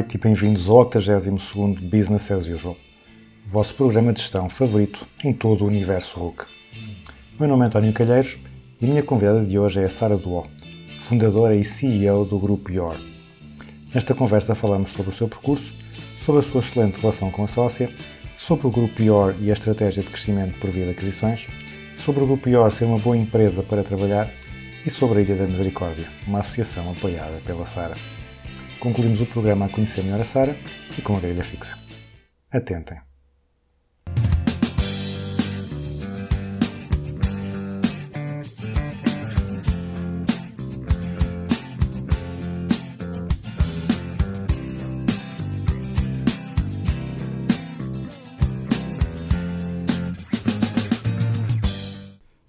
Noite e bem-vindos ao 82º Business as Usual, vosso programa de gestão favorito em todo o universo RUC. Meu nome é António Calheiros e a minha convidada de hoje é a Sara Duó, fundadora e CEO do Grupo IOR. Nesta conversa falamos sobre o seu percurso, sobre a sua excelente relação com a sócia, sobre o Grupo IOR e a estratégia de crescimento por via de aquisições, sobre o Grupo IOR ser uma boa empresa para trabalhar e sobre a Ilha da Misericórdia, uma associação apoiada pela Sara. Concluímos o programa a conhecer melhor a Sara e com a grelha fixa. Atentem.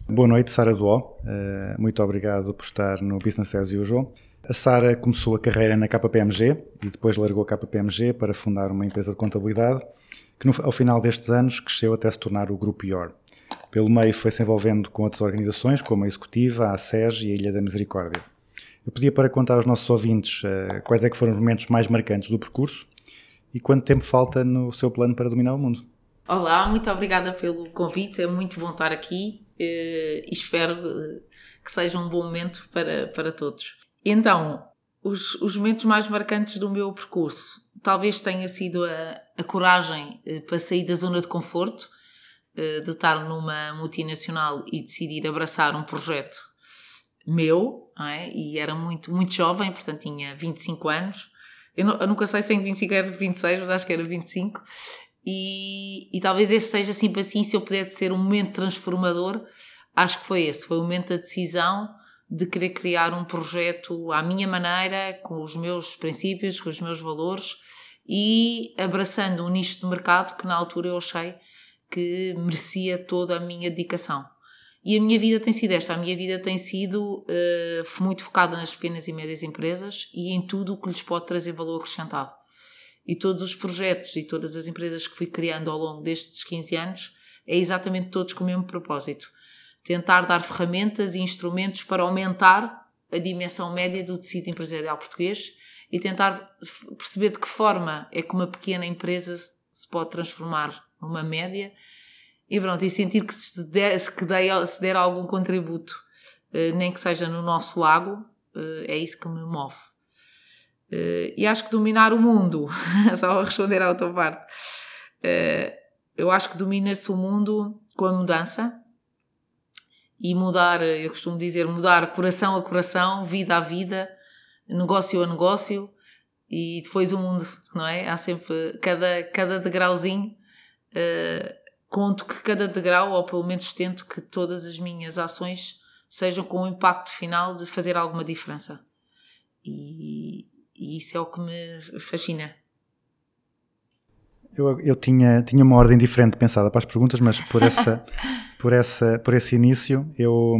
Boa noite, Sara Duó. Eh, Muito obrigado por estar no Business as Usual. A Sara começou a carreira na KPMG e depois largou a KPMG para fundar uma empresa de contabilidade que, no- ao final destes anos, cresceu até se tornar o Grupo IOR. Pelo meio, foi-se envolvendo com outras organizações, como a Executiva, a SES e a Ilha da Misericórdia. Eu pedia para contar aos nossos ouvintes eh, quais é que foram os momentos mais marcantes do percurso e quanto tempo falta no seu plano para dominar o mundo. Olá, muito obrigada pelo convite, é muito bom estar aqui eh, e espero eh, que seja um bom momento para, para todos. Então, os, os momentos mais marcantes do meu percurso talvez tenha sido a, a coragem eh, para sair da zona de conforto, eh, de estar numa multinacional e decidir abraçar um projeto meu, não é? e era muito, muito jovem, portanto tinha 25 anos. Eu, nu- eu nunca sei se em 25 era 26, mas acho que era 25. E, e talvez esse seja sempre assim, se eu puder ser um momento transformador, acho que foi esse. Foi o momento da decisão de querer criar um projeto à minha maneira, com os meus princípios, com os meus valores e abraçando um nicho de mercado que na altura eu achei que merecia toda a minha dedicação. E a minha vida tem sido esta. A minha vida tem sido eh, muito focada nas pequenas e médias empresas e em tudo o que lhes pode trazer valor acrescentado. E todos os projetos e todas as empresas que fui criando ao longo destes 15 anos é exatamente todos com o mesmo propósito. Tentar dar ferramentas e instrumentos para aumentar a dimensão média do tecido empresarial português e tentar perceber de que forma é que uma pequena empresa se pode transformar numa média e pronto, e sentir que se der, dei, se der algum contributo, eh, nem que seja no nosso lago, eh, é isso que me move. Eh, e acho que dominar o mundo, só a responder à outra parte, eu acho que domina-se o mundo com a mudança e mudar, eu costumo dizer, mudar coração a coração, vida a vida, negócio a negócio e depois o mundo, não é? Há sempre cada, cada degrauzinho. eh, conto que cada degrau, ou pelo menos tento que todas as minhas ações sejam com o impacto final de fazer alguma diferença. E, e isso é o que me fascina. Eu, eu tinha, tinha uma ordem diferente pensada para as perguntas, mas por, essa, por, essa, por esse início eu,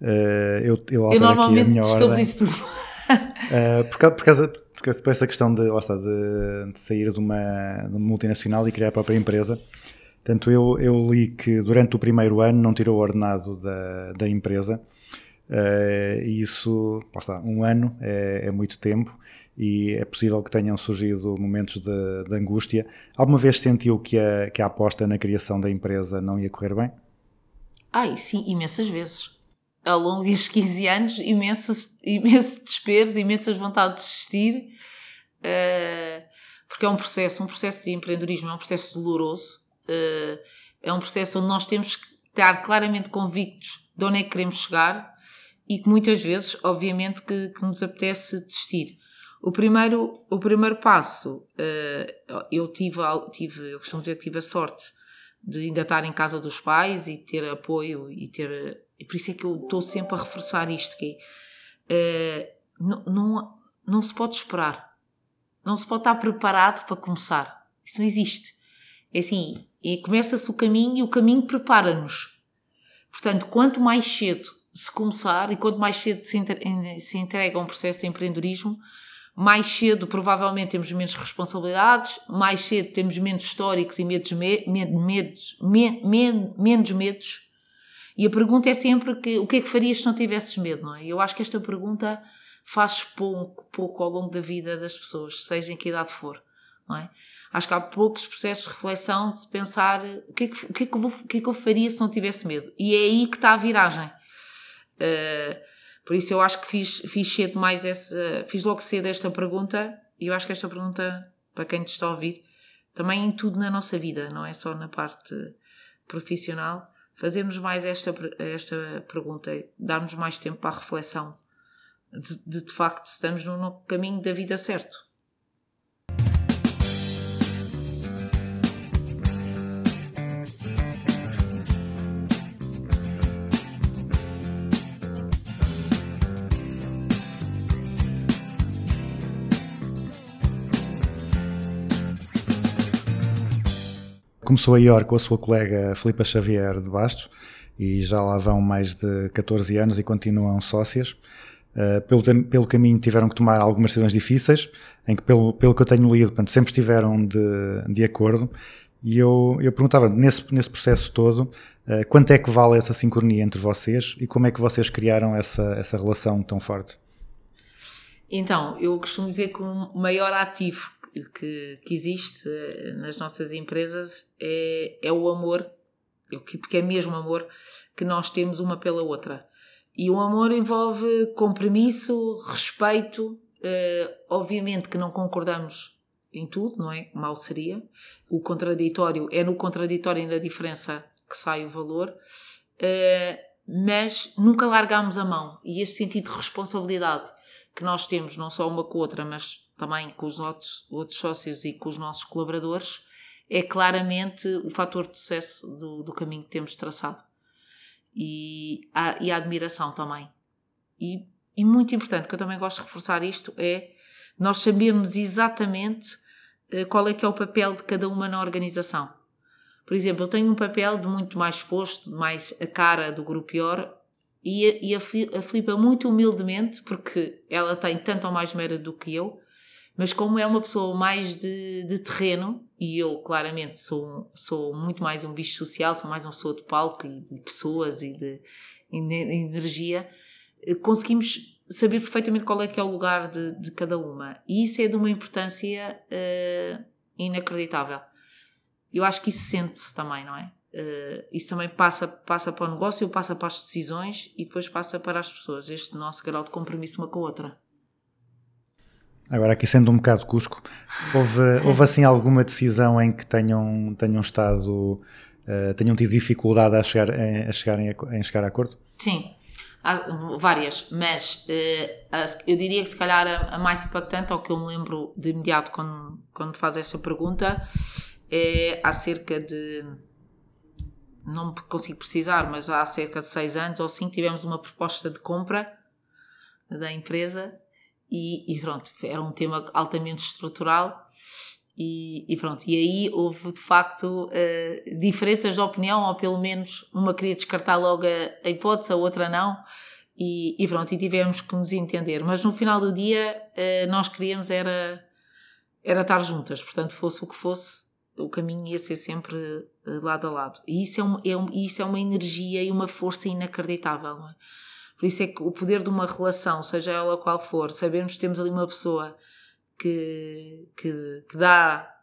eh, eu, eu Eu altero aqui a normalmente minha ordem. estabeleço tudo. Eh, por, causa, por, causa, por essa questão de, lá está, de, de sair de uma, de uma multinacional e criar a própria empresa. Portanto, eu, eu li que durante o primeiro ano não tirou o ordenado da, da empresa. eh, e isso, lá está, um ano é, é muito tempo e é possível que tenham surgido momentos de, de angústia. Alguma vez sentiu que a, que a aposta na criação da empresa não ia correr bem? Ai, sim, imensas vezes. Ao longo destes 15 anos, imensos, imensos desesperos, imensas vontades de desistir, eh, porque é um processo, um processo de empreendedorismo, é um processo doloroso, eh, é um processo onde nós temos que estar claramente convictos de onde é que queremos chegar e que muitas vezes, obviamente, que, que nos apetece desistir. O primeiro, o primeiro passo, eh, eu tive, tive, eu costumo dizer que tive a sorte de ainda estar em casa dos pais e ter apoio e ter e por isso é que eu estou sempre a reforçar isto, que é, eh, não, não, não se pode esperar. Não se pode estar preparado para começar. Isso não existe. É assim, e começa-se o caminho e o caminho prepara-nos. Portanto, quanto mais cedo se começar e quanto mais cedo se entrega a um processo de empreendedorismo, mais cedo provavelmente temos menos responsabilidades, mais cedo temos menos históricos e medos, me- me- medos, me- me- menos medos. E a pergunta é sempre que, o que é que farias se não tivesses medo, não é? Eu acho que esta pergunta faz pouco, pouco ao longo da vida das pessoas, seja em que idade for, não é? Acho que há poucos processos de reflexão de se pensar o que é que, o que, é que, eu, vou- o que é que eu faria se não tivesse medo. E é aí que está a viragem. Uh, por isso eu acho que fiz, fiz cedo mais essa, fiz logo cedo esta pergunta e eu acho que esta pergunta, para quem te está a ouvir, também em tudo na nossa vida, não é só na parte profissional, fazermos mais esta, esta pergunta, darmos mais tempo para a reflexão de, de, de facto se estamos no, no caminho da vida certo. Começou a IOR com a sua colega Filipa Xavier de Bastos e já lá vão mais de 14 anos e continuam sócias. Uh, pelo, pelo caminho tiveram que tomar algumas decisões difíceis, em que, pelo, pelo que eu tenho lido, portanto, sempre estiveram de, de acordo. E eu, eu perguntava, nesse, nesse processo todo, uh, quanto é que vale essa sincronia entre vocês e como é que vocês criaram essa, essa relação tão forte? Então, eu costumo dizer que o maior ativo que, que, existe eh, nas nossas empresas é, é o amor, porque é mesmo amor, que nós temos uma pela outra. E o amor envolve compromisso, respeito, eh, obviamente que não concordamos em tudo, não é? Mal seria. O contraditório é no contraditório e na diferença que sai o valor. Eh, mas nunca largamos a mão. E este sentido de responsabilidade que nós temos, não só uma com a outra, mas também com os nossos outros sócios e com os nossos colaboradores, é claramente o fator de sucesso do, do caminho que temos traçado. E a, e a admiração também. E, e muito importante, que eu também gosto de reforçar isto, é nós sabemos exatamente eh, qual é que é o papel de cada uma na organização. Por exemplo, eu tenho um papel de muito mais exposto, mais a cara do grupo IOR, e e a a Filipa muito humildemente, porque ela tem tanto ou mais mérito do que eu, mas como é uma pessoa mais de, de terreno, e eu claramente sou, sou muito mais um bicho social, sou mais uma pessoa de palco e de pessoas e de, e de energia, eh, conseguimos saber perfeitamente qual é que é o lugar de, de cada uma. E isso é de uma importância eh, inacreditável. Eu acho que isso sente-se também, não é? Eh, isso também passa, passa para o negócio, passa para as decisões e depois passa para as pessoas. Este nosso grau de compromisso uma com a outra. Agora, aqui sendo um bocado cusco, houve, houve assim alguma decisão em que tenham, tenham estado, eh, tenham tido dificuldade a, chegar, em- a chegarem a, em chegar a acordo? Sim, há várias, mas a- eu diria que se calhar a, a mais impactante, ou que eu me lembro de imediato quando, quando me faz esta pergunta, é há cerca de. Não consigo precisar, mas há cerca de seis anos ou cinco tivemos uma proposta de compra da empresa e, e pronto, era um tema altamente estrutural e, e pronto, e aí houve de facto eh, diferenças de opinião, ou pelo menos uma queria descartar logo a, a hipótese, a outra não, e, e pronto, e tivemos que nos entender. Mas no final do dia eh, nós queríamos era, era estar juntas, portanto, fosse o que fosse, o caminho ia ser sempre eh, lado a lado. E isso é, um, é um- isso é uma energia e uma força inacreditável, é? Por isso é que o poder de uma relação, seja ela qual for, sabermos que temos ali uma pessoa que, que, que dá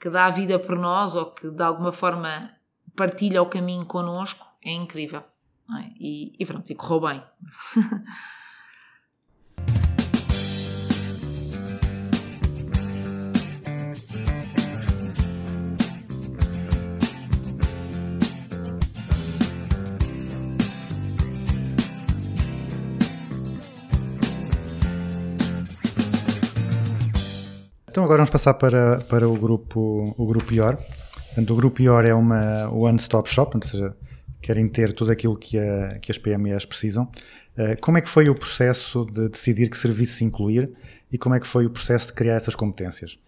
que dá a vida por nós ou que de alguma forma partilha o caminho connosco é incrível. é? E, e pronto, e correu bem. Então agora vamos passar para, para o grupo o grupo IOR. Portanto, o grupo IOR é uma one-stop shop, ou seja, querem ter tudo aquilo que, a- que as PMEs precisam. Eh, como é que foi o processo de decidir que serviço incluir e como é que foi o processo de criar essas competências?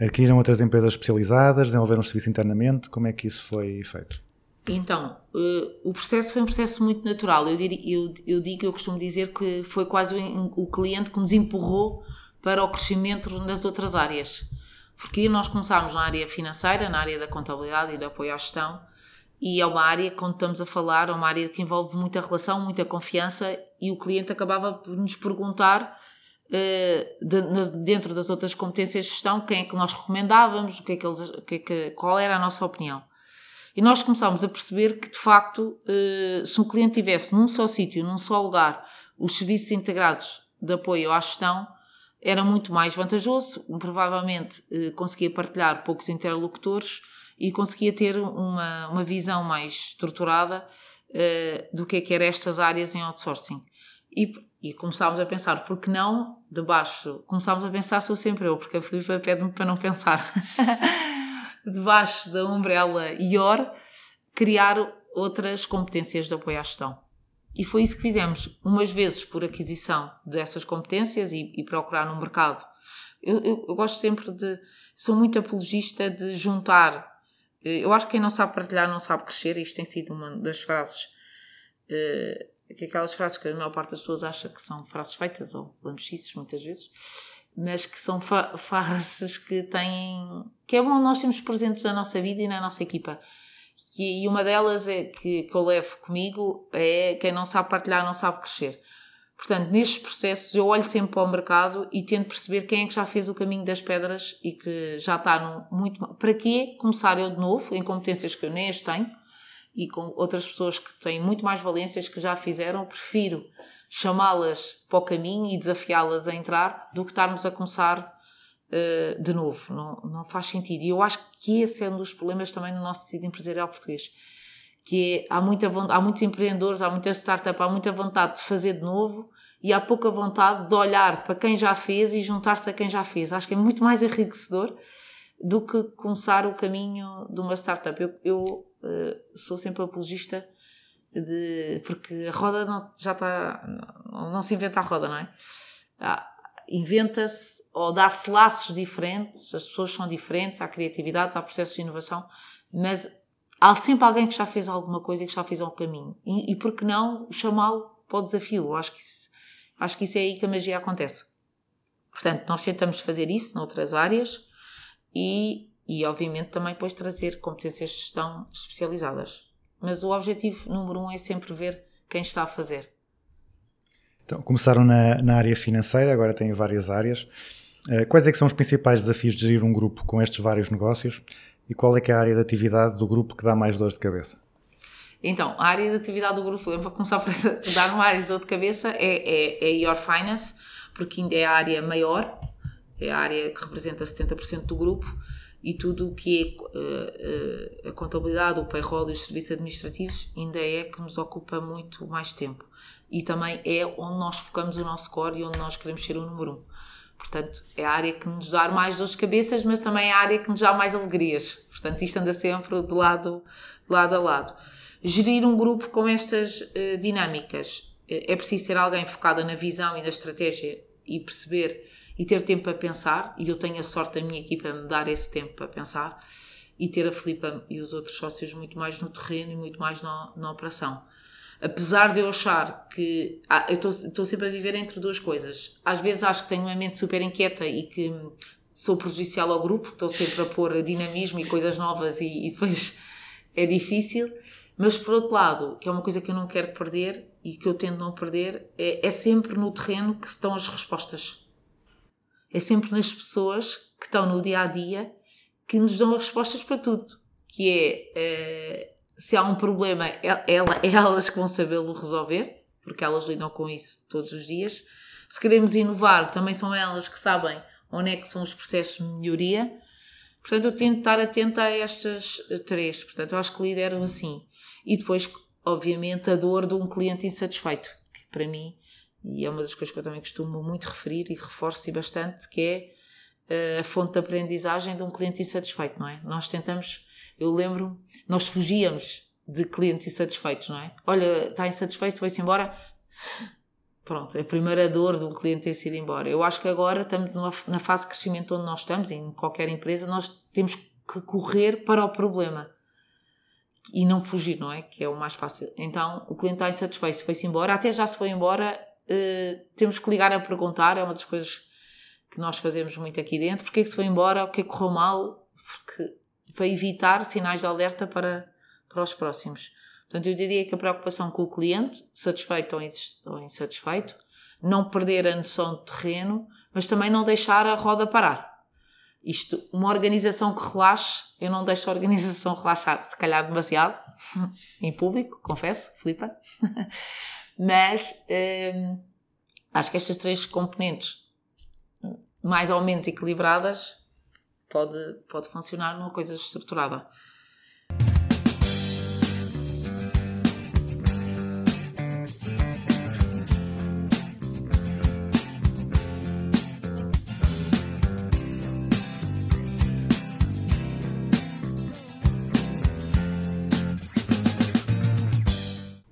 Adquiriram outras empresas especializadas, desenvolveram o serviço internamente, como é que isso foi feito? Então, eh, o processo foi um processo muito natural. Eu, diri- eu, digo, eu costumo dizer que foi quase o, o cliente que nos empurrou para o crescimento nas outras áreas. Porque nós começámos na área financeira, na área da contabilidade e do apoio à gestão, e é uma área, quando estamos a falar, é uma área que envolve muita relação, muita confiança, e o cliente acabava por nos perguntar, eh, dentro das outras competências de gestão, quem é que nós recomendávamos, o que é que eles, que é que- qual era a nossa opinião. E nós começámos a perceber que, de facto, eh, se um cliente tivesse num só sítio, num só lugar, os serviços integrados de apoio à gestão, era muito mais vantajoso, provavelmente eh, conseguia partilhar poucos interlocutores e conseguia ter uma, uma visão mais estruturada eh, do que é que eram estas áreas em outsourcing. E, e começámos a pensar, por que não, de baixo, começámos a pensar, sou sempre eu, porque a Filipe pede-me para não pensar. debaixo da umbrella IOR, criar outras competências de apoio à gestão. E foi isso que fizemos, umas vezes por aquisição dessas competências e, e procurar no mercado. Eu, eu- eu gosto sempre de. Sou muito apologista de juntar. eh, Eu acho que quem não sabe partilhar não sabe crescer, isto tem sido uma das frases. que aquelas frases que a maior parte das pessoas acha que são frases feitas ou lamechices muitas vezes, mas que são frases que têm. que é bom nós termos presentes na nossa vida e na nossa equipa. E, uma delas é que, que eu levo comigo é quem não sabe partilhar não sabe crescer. Portanto, nestes processos eu olho sempre para o mercado e tento perceber quem é que já fez o caminho das pedras e que já está no muito. Para quê começar eu de novo em competências que eu nem as tenho e com outras pessoas que têm muito mais valências que já fizeram, prefiro chamá-las para o caminho e desafiá-las a entrar do que estarmos a começar eh, de novo. Não, não faz sentido. E eu acho que esse é um dos problemas também no nosso tecido empresarial português. Que é, há, muita, há muitos empreendedores, há muita startup, há muita vontade de fazer de novo e há pouca vontade de olhar para quem já fez e juntar-se a quem já fez. Acho que é muito mais enriquecedor do que começar o caminho de uma startup. Eu, eu eh, sou sempre apologista de, porque a roda não, já está. Não, não se inventa a roda, não é? Ah, Inventa-se ou dá-se laços diferentes, as pessoas são diferentes, há criatividade, há processos de inovação, mas há sempre alguém que já fez alguma coisa e que já fez um caminho. E, e por que não chamá-lo para o desafio? Acho que, isso, acho que isso é aí que a magia acontece. Portanto, nós tentamos fazer isso noutras áreas e, e obviamente, também depois trazer competências de gestão especializadas. Mas o objetivo número um é sempre ver quem está a fazer. Então, começaram na, na área financeira, agora têm várias áreas. Eh, Quais é são os principais desafios de gerir um grupo com estes vários negócios e qual é que é a área de atividade do grupo que dá mais dor de cabeça? Então, a área de atividade do grupo, eu vou começar por essa, dar mais dor de cabeça, é, é, é Your Finance, porque ainda é a área maior, é a área que representa 70% do grupo, e tudo o que é eh, eh, a contabilidade, o payroll e os serviços administrativos ainda é que nos ocupa muito mais tempo. E também é onde nós focamos o nosso core e onde nós queremos ser o número um. Portanto, é a área que nos dá mais dores de cabeças, mas também é a área que nos dá mais alegrias. Portanto, isto anda sempre de lado, de lado a lado. Gerir um grupo com estas eh, dinâmicas eh, é preciso ter alguém focado na visão e na estratégia e perceber e ter tempo para pensar. E eu tenho a sorte da minha equipa me dar esse tempo para pensar e ter a Filipa e os outros sócios muito mais no terreno e muito mais na, na operação apesar de eu achar que ah, eu estou sempre a viver entre duas coisas. Às vezes acho que tenho uma mente super inquieta e que sou prejudicial ao grupo, estou sempre a pôr dinamismo e coisas novas e, e depois é difícil. Mas por outro lado, que é uma coisa que eu não quero perder e que eu tento não perder, é, é sempre no terreno que estão as respostas. É sempre nas pessoas que estão no dia a dia que nos dão as respostas para tudo. Que é. Se há um problema, é, ela- é elas que vão sabê-lo resolver, porque elas lidam com isso todos os dias. Se queremos inovar, também são elas que sabem onde é que são os processos de melhoria. Portanto, eu tento estar atenta a estas três. Portanto, eu acho que lidero assim. E depois, obviamente, a dor de um cliente insatisfeito, que para mim, e é uma das coisas que eu também costumo muito referir e reforço bastante, que é eh, a fonte de aprendizagem de um cliente insatisfeito, não é? Nós tentamos, eu lembro, nós fugíamos de clientes insatisfeitos, não é? Olha, está insatisfeito, vai-se embora. Pronto, a primeira dor de um cliente ter sido embora. Eu acho que agora estamos na fase de crescimento onde nós estamos, em qualquer empresa, nós temos que correr para o problema e não fugir, não é? Que é o mais fácil. Então, o cliente está insatisfeito, se foi-se embora, até já se foi embora, eh, temos que ligar a perguntar, é uma das coisas que nós fazemos muito aqui dentro, porque é que se foi embora, o que é que correu mal, porque, para evitar sinais de alerta para, para os próximos. Portanto, eu diria que a preocupação com o cliente, satisfeito ou insatisfeito, não perder a noção de terreno, mas também não deixar a roda parar. Isto, uma organização que relaxe, eu não deixo a organização relaxar, se calhar demasiado, em público, confesso, Filipa. Mas hum, acho que estas três componentes, mais ou menos equilibradas, pode, pode funcionar numa coisa estruturada.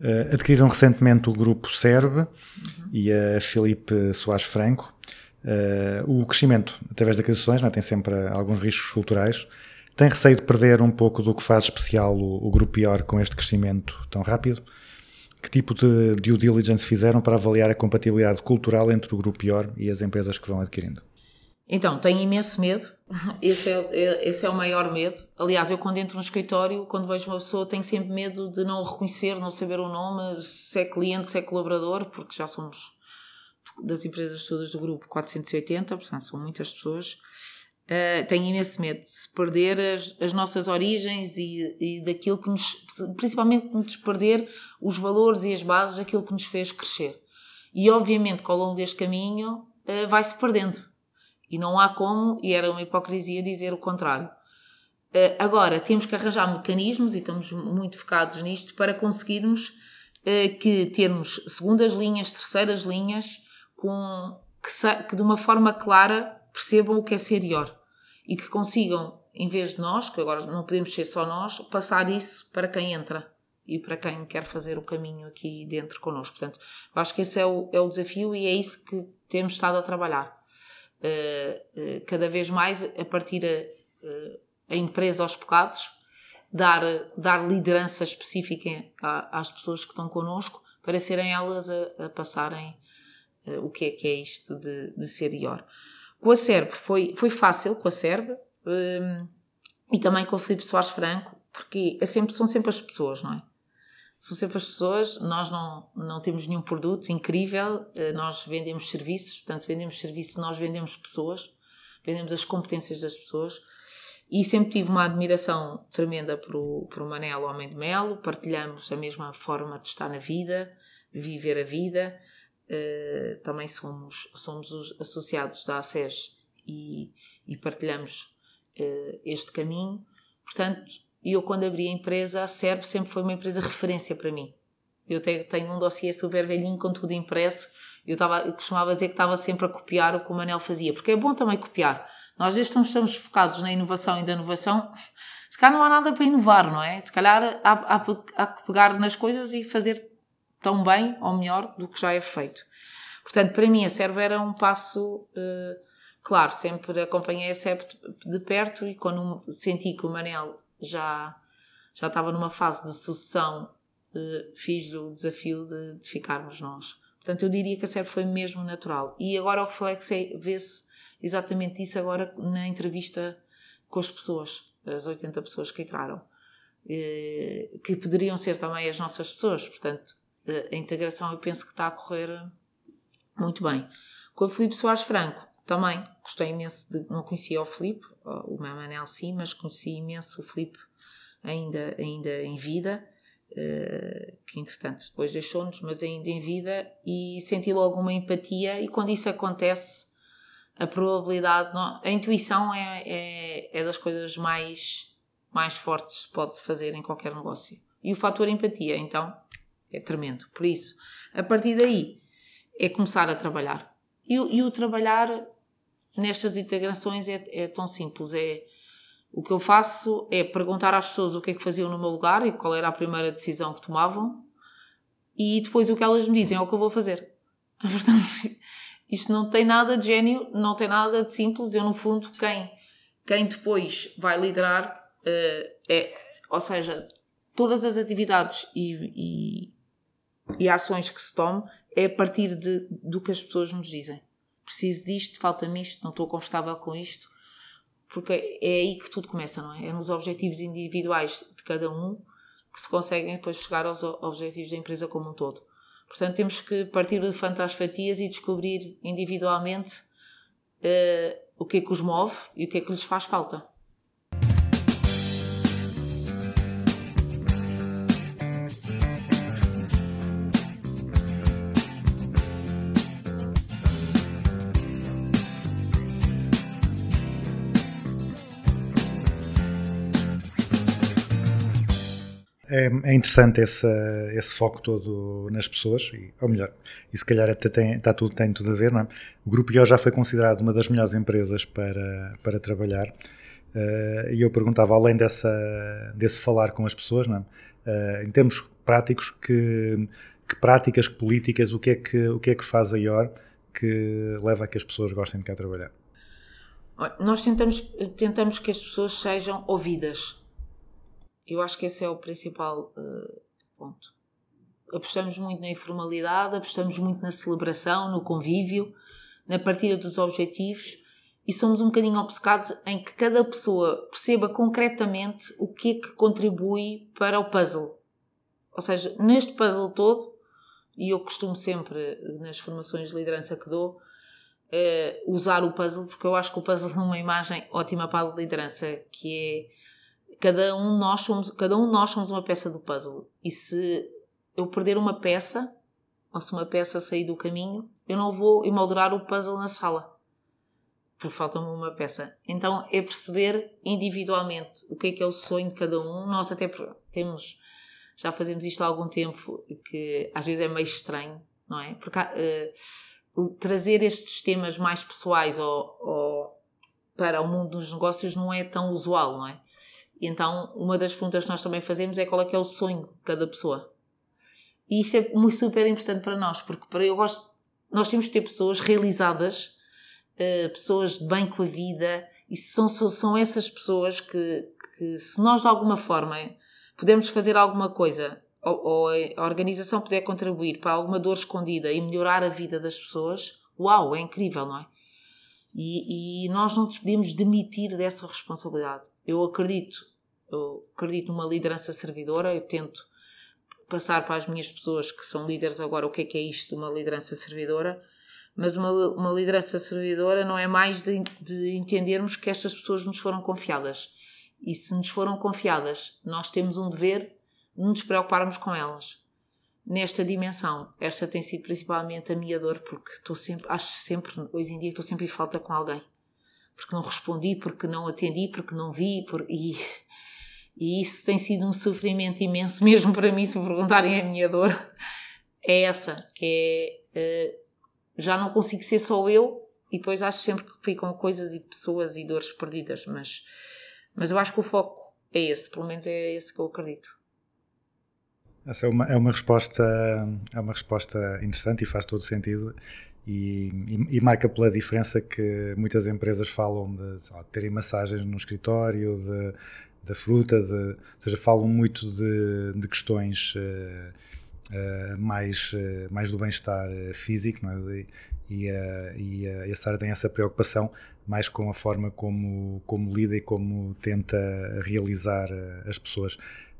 Eh, adquiriram recentemente o grupo Serve e a Filipe Soares Franco. Eh, o crescimento através das aquisições é? tem sempre alguns riscos culturais. Tem receio de perder um pouco do que faz especial o, o grupo IOR com este crescimento tão rápido? Que tipo de due diligence fizeram para avaliar a compatibilidade cultural entre o grupo IOR e as empresas que vão adquirindo? Então, tenho imenso medo. Esse é, é- esse é o maior medo. Aliás, eu quando entro no escritório, quando vejo uma pessoa, tenho sempre medo de não o reconhecer, não saber o nome, se é cliente, se é colaborador, porque já somos das empresas todas do grupo 480, portanto são muitas pessoas. Uh, tenho imenso medo de se perder as, as nossas origens e, e daquilo que nos, principalmente de nos perder os valores e as bases daquilo que nos fez crescer. E obviamente que ao longo deste caminho uh, vai-se perdendo. E não há como, e era uma hipocrisia dizer o contrário. Uh, agora, temos que arranjar mecanismos, e estamos muito focados nisto, para conseguirmos que termos segundas linhas, terceiras linhas, com, que, que de uma forma clara percebam o que é ser IOR. E que consigam, em vez de nós, que agora não podemos ser só nós, passar isso para quem entra e para quem quer fazer o caminho aqui dentro connosco. Portanto, eu acho que esse é o, é o desafio e é isso que temos estado a trabalhar. Uh, uh, cada vez mais a partir a, uh, a empresa aos bocados, dar, dar liderança específica a- às pessoas que estão connosco para serem elas a, a passarem o que é que é isto de, de ser IOR. Com a SERB foi, foi fácil, com a SERB, um, e também com o Filipe Soares Franco, porque é sempre, são sempre as pessoas, não é? São sempre as pessoas, nós não, não temos nenhum produto incrível, eh, nós vendemos serviços, portanto, vendemos serviços, nós vendemos pessoas, vendemos as competências das pessoas, e sempre tive uma admiração tremenda por o, por o Manel Homem de Melo, partilhamos a mesma forma de estar na vida, de viver a vida, eh, também somos, somos os associados da ACES e, e partilhamos eh, este caminho, portanto, eu quando abri a empresa, a SERB sempre foi uma empresa referência para mim. Eu tenho, tenho um dossiê super velhinho com tudo impresso. Eu, estava, eu costumava dizer que estava sempre a copiar o que o Manel fazia, porque é bom também copiar. Nós desde que estamos focados na inovação e da inovação, se calhar não há nada para inovar, não é? Se calhar há que pegar nas coisas e fazer tão bem ou melhor do que já é feito. Portanto, para mim a SERB era um passo, eh, claro, sempre acompanhei a SERB de perto e quando senti que o Manel já, já estava numa fase de sucessão, eh, fiz-lhe o desafio de, de ficarmos nós. Portanto, eu diria que a SERB foi mesmo natural. E agora o reflexo é, vê-se exatamente isso agora na entrevista com as pessoas, as 80 pessoas que entraram, eh, que poderiam ser também as nossas pessoas. Portanto, a integração eu penso que está a correr muito bem. Com o Filipe Soares Franco, também gostei imenso de. Não conhecia o Filipe, o meu Manel sim, mas conheci imenso o Filipe ainda, ainda em vida, eh, que entretanto depois deixou-nos, mas ainda em vida, e senti logo uma empatia. E quando isso acontece, a probabilidade, a intuição é, é, é das coisas mais, mais fortes que se pode fazer em qualquer negócio. E o fator empatia, então, é tremendo. Por isso, a partir daí, é começar a trabalhar. E, e o trabalhar nestas integrações é, é tão simples. É, O que eu faço é perguntar às pessoas o que é que faziam no meu lugar e qual era a primeira decisão que tomavam e depois o que elas me dizem é o que eu vou fazer. Portanto, isto não tem nada de gênio, não tem nada de simples. Eu, no fundo, quem, quem depois vai liderar eh, é, ou seja, todas as atividades e, e, e ações que se tomam é a partir de, do que as pessoas nos dizem. Preciso disto, falta-me isto, não estou confortável com isto, porque é aí que tudo começa, não é? É nos objetivos individuais de cada um que se conseguem depois chegar aos objetivos da empresa como um todo. Portanto, temos que partir de fantas fatias e descobrir individualmente eh, o que é que os move e o que é que lhes faz falta. É, é interessante esse, esse foco todo nas pessoas, e, ou melhor, e se calhar até tem, está tudo, tem tudo a ver, é? O Grupo IO já foi considerado uma das melhores empresas para, para trabalhar, eh, e eu perguntava, além dessa, desse falar com as pessoas, é? Eh, em termos práticos, que, que práticas, que políticas, o que é que, o que, é que faz a IOR que leva a que as pessoas gostem de cá trabalhar? Nós tentamos, tentamos que as pessoas sejam ouvidas. Eu acho que esse é o principal eh, ponto. Apostamos muito na informalidade, apostamos muito na celebração, no convívio, na partilha dos objetivos e somos um bocadinho obcecados em que cada pessoa perceba concretamente o que é que contribui para o puzzle. Ou seja, neste puzzle todo, e eu costumo sempre, nas formações de liderança que dou, eh, usar o puzzle, porque eu acho que o puzzle é uma imagem ótima para a liderança, que é cada um nós somos, cada um de nós somos uma peça do puzzle. E se eu perder uma peça, ou se uma peça sair do caminho, eu não vou emoldurar o puzzle na sala. Porque falta-me uma peça. Então é perceber individualmente o que é que é o sonho de cada um. Nós até temos, já fazemos isto há algum tempo, que às vezes é meio estranho, não é? Porque eh, trazer estes temas mais pessoais ou, ou para o mundo dos negócios não é tão usual, não é? E então, uma das perguntas que nós também fazemos é qual é que é o sonho de cada pessoa. E isto é muito super importante para nós, porque para eu gosto, nós temos de ter pessoas realizadas, eh, pessoas de bem com a vida, e são, são, são essas pessoas que, que, se nós de alguma forma pudermos fazer alguma coisa, ou, ou a organização puder contribuir para alguma dor escondida e melhorar a vida das pessoas, uau, é incrível, não é? E, e nós não nos podemos demitir dessa responsabilidade. Eu acredito, eu acredito numa liderança servidora, eu tento passar para as minhas pessoas que são líderes agora o que é que é isto de uma liderança servidora, mas uma, uma liderança servidora não é mais de, de entendermos que estas pessoas nos foram confiadas. E se nos foram confiadas, nós temos um dever de nos preocuparmos com elas. Nesta dimensão, esta tem sido principalmente a minha dor, porque estou sempre, acho sempre, hoje em dia, estou sempre em falta com alguém. Porque não respondi, porque não atendi, porque não vi, por, e, e isso tem sido um sofrimento imenso, mesmo para mim, se me perguntarem a minha dor, é essa, que é, uh, já não consigo ser só eu, e depois acho sempre que ficam coisas e pessoas e dores perdidas, mas, mas eu acho que o foco é esse, pelo menos é esse que eu acredito. Essa é uma, é uma resposta é uma resposta interessante e faz todo sentido e, e, e marca pela diferença que muitas empresas falam de, de terem massagens no escritório, de, da fruta, de, ou seja, falam muito de, de questões uh, uh, mais, uh, mais do bem-estar físico, não é? E, e, a Sara tem essa preocupação mais com a forma como, como lida e como tenta realizar as pessoas.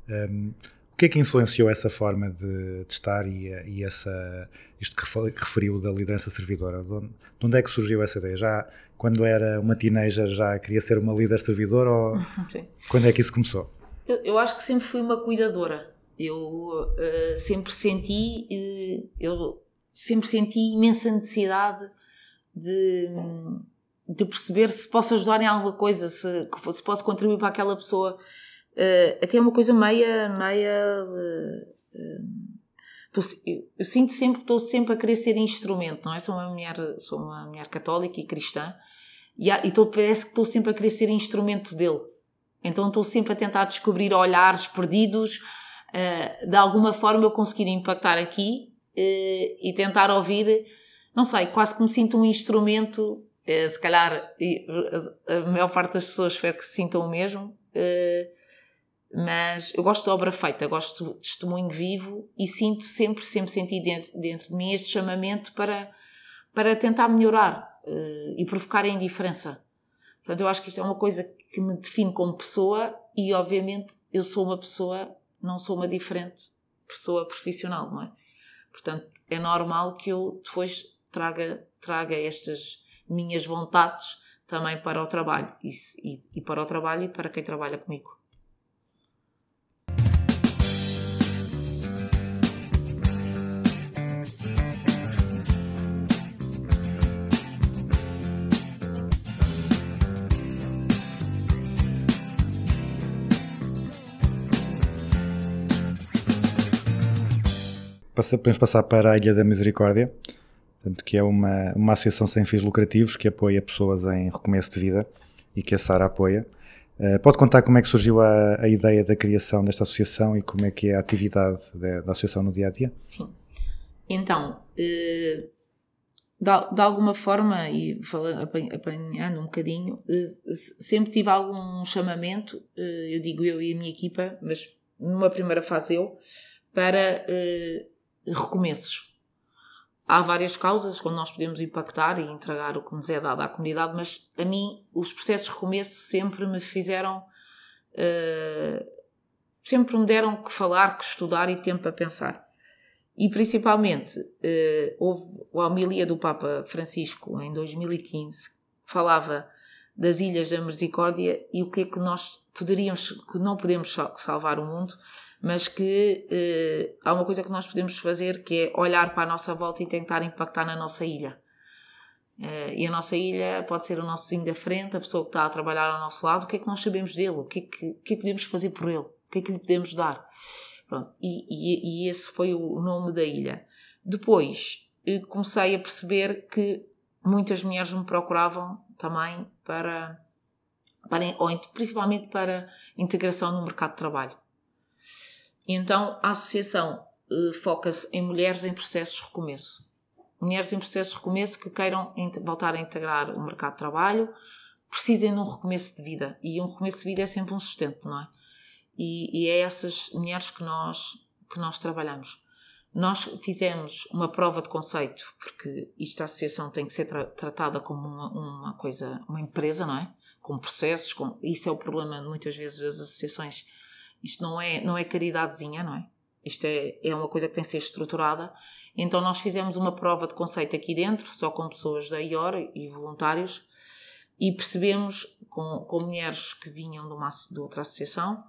Um, o que é que influenciou essa forma de, de estar e, e, essa, isto que, que referiu da liderança servidora? De onde, de onde, é que surgiu essa ideia? Já quando era uma teenager já queria ser uma líder servidora ou Sim. quando é que isso começou? Eu, eu, acho que sempre fui uma cuidadora. Eu uh, sempre senti, uh, eu sempre senti imensa necessidade de, de perceber se posso ajudar em alguma coisa, se, se posso contribuir para aquela pessoa. Uh, até uma coisa meia, meia uh, uh, eu, sinto sempre que estou sempre a querer ser instrumento, não é? Sou uma mulher, sou uma mulher católica e cristã e, e tô, parece que estou sempre a querer ser instrumento dele. Então estou sempre a tentar descobrir olhares perdidos, uh, de alguma forma eu conseguir impactar aqui uh, e tentar ouvir, não sei, quase que me sinto um instrumento, uh, se calhar a maior parte das pessoas espero que se sintam o mesmo, mas eu gosto de obra feita, gosto de testemunho vivo e sinto sempre, sempre senti dentro, dentro de mim este chamamento para, para tentar melhorar e provocar a indiferença. Portanto, eu acho que isto é uma coisa que me define como pessoa e, obviamente, eu sou uma pessoa, não sou uma diferente pessoa profissional, não é? Portanto, é normal que eu depois traga, traga estas minhas vontades também para o trabalho e, e, e para o trabalho e para quem trabalha comigo. Passa- Podemos passar para a Ilha da Misericórdia, portanto, que é uma, uma associação sem fins lucrativos que apoia pessoas em recomeço de vida e que a Sara apoia. Eh, pode contar como é que surgiu a, a ideia da criação desta associação e como é que é a atividade da, da associação no dia a dia? Sim. Então, eh, de, al- de alguma forma, e fala- apan- apanhando um bocadinho, eh, sempre tive algum chamamento, eu digo eu e a minha equipa, mas numa primeira fase eu, para recomeços. Há várias causas quando nós podemos impactar e entregar o que nos é dado à comunidade, mas a mim os processos de recomeço sempre me fizeram eh, sempre me deram que falar, que estudar e tempo a pensar. E principalmente, eh, houve a homilia do Papa Francisco em 2015, que falava das Ilhas da Misericórdia e o que é que nós poderíamos, que não podemos sal- salvar o mundo, mas que eh, há uma coisa que nós podemos fazer que é olhar para a nossa volta e tentar impactar na nossa ilha. Eh, e a nossa ilha pode ser o nosso vizinho da frente, a pessoa que está a trabalhar ao nosso lado, o que é que nós sabemos dele, o que é que, o que, é que podemos fazer por ele, o que é que lhe podemos dar. Pronto, e, e- e esse foi o nome da ilha. Depois eh, comecei a perceber que muitas mulheres me procuravam também para, para ou int- principalmente para integração no mercado de trabalho. Então a associação eh, foca-se em mulheres em processos de recomeço. Mulheres em processos de recomeço que queiram voltar a integrar o mercado de trabalho, precisem de um recomeço de vida. E um recomeço de vida é sempre um sustento, não é? E, e é essas mulheres que nós, que nós trabalhamos. Nós fizemos uma prova de conceito, porque isto a associação tem que ser tra- tratada como uma, uma coisa, uma empresa, não é? Com processos, com, isso é o problema muitas vezes das associações. Isto não é, não é caridadezinha, não é? Isto é, é uma coisa que tem que ser estruturada. Então nós fizemos uma prova de conceito aqui dentro, só com pessoas da IOR e voluntários, e percebemos com, com mulheres que vinham de, uma, de outra associação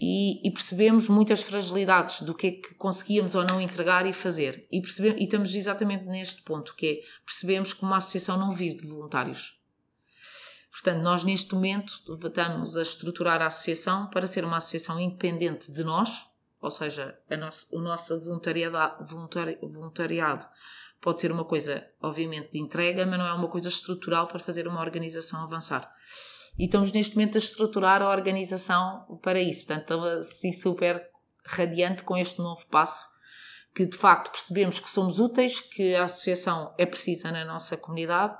e, e percebemos muitas fragilidades do que é que conseguíamos ou não entregar e fazer. E, percebemos, e estamos exatamente neste ponto, que é percebemos que uma associação não vive de voluntários. Portanto, nós neste momento estamos a estruturar a associação para ser uma associação independente de nós, ou seja, a nosso, o nosso voluntariado, voluntari- voluntariado pode ser uma coisa, obviamente, de entrega, mas não é uma coisa estrutural para fazer uma organização avançar. E estamos neste momento a estruturar a organização para isso. Portanto, estamos assim super radiante com este novo passo, que de facto percebemos que somos úteis, que a associação é precisa na nossa comunidade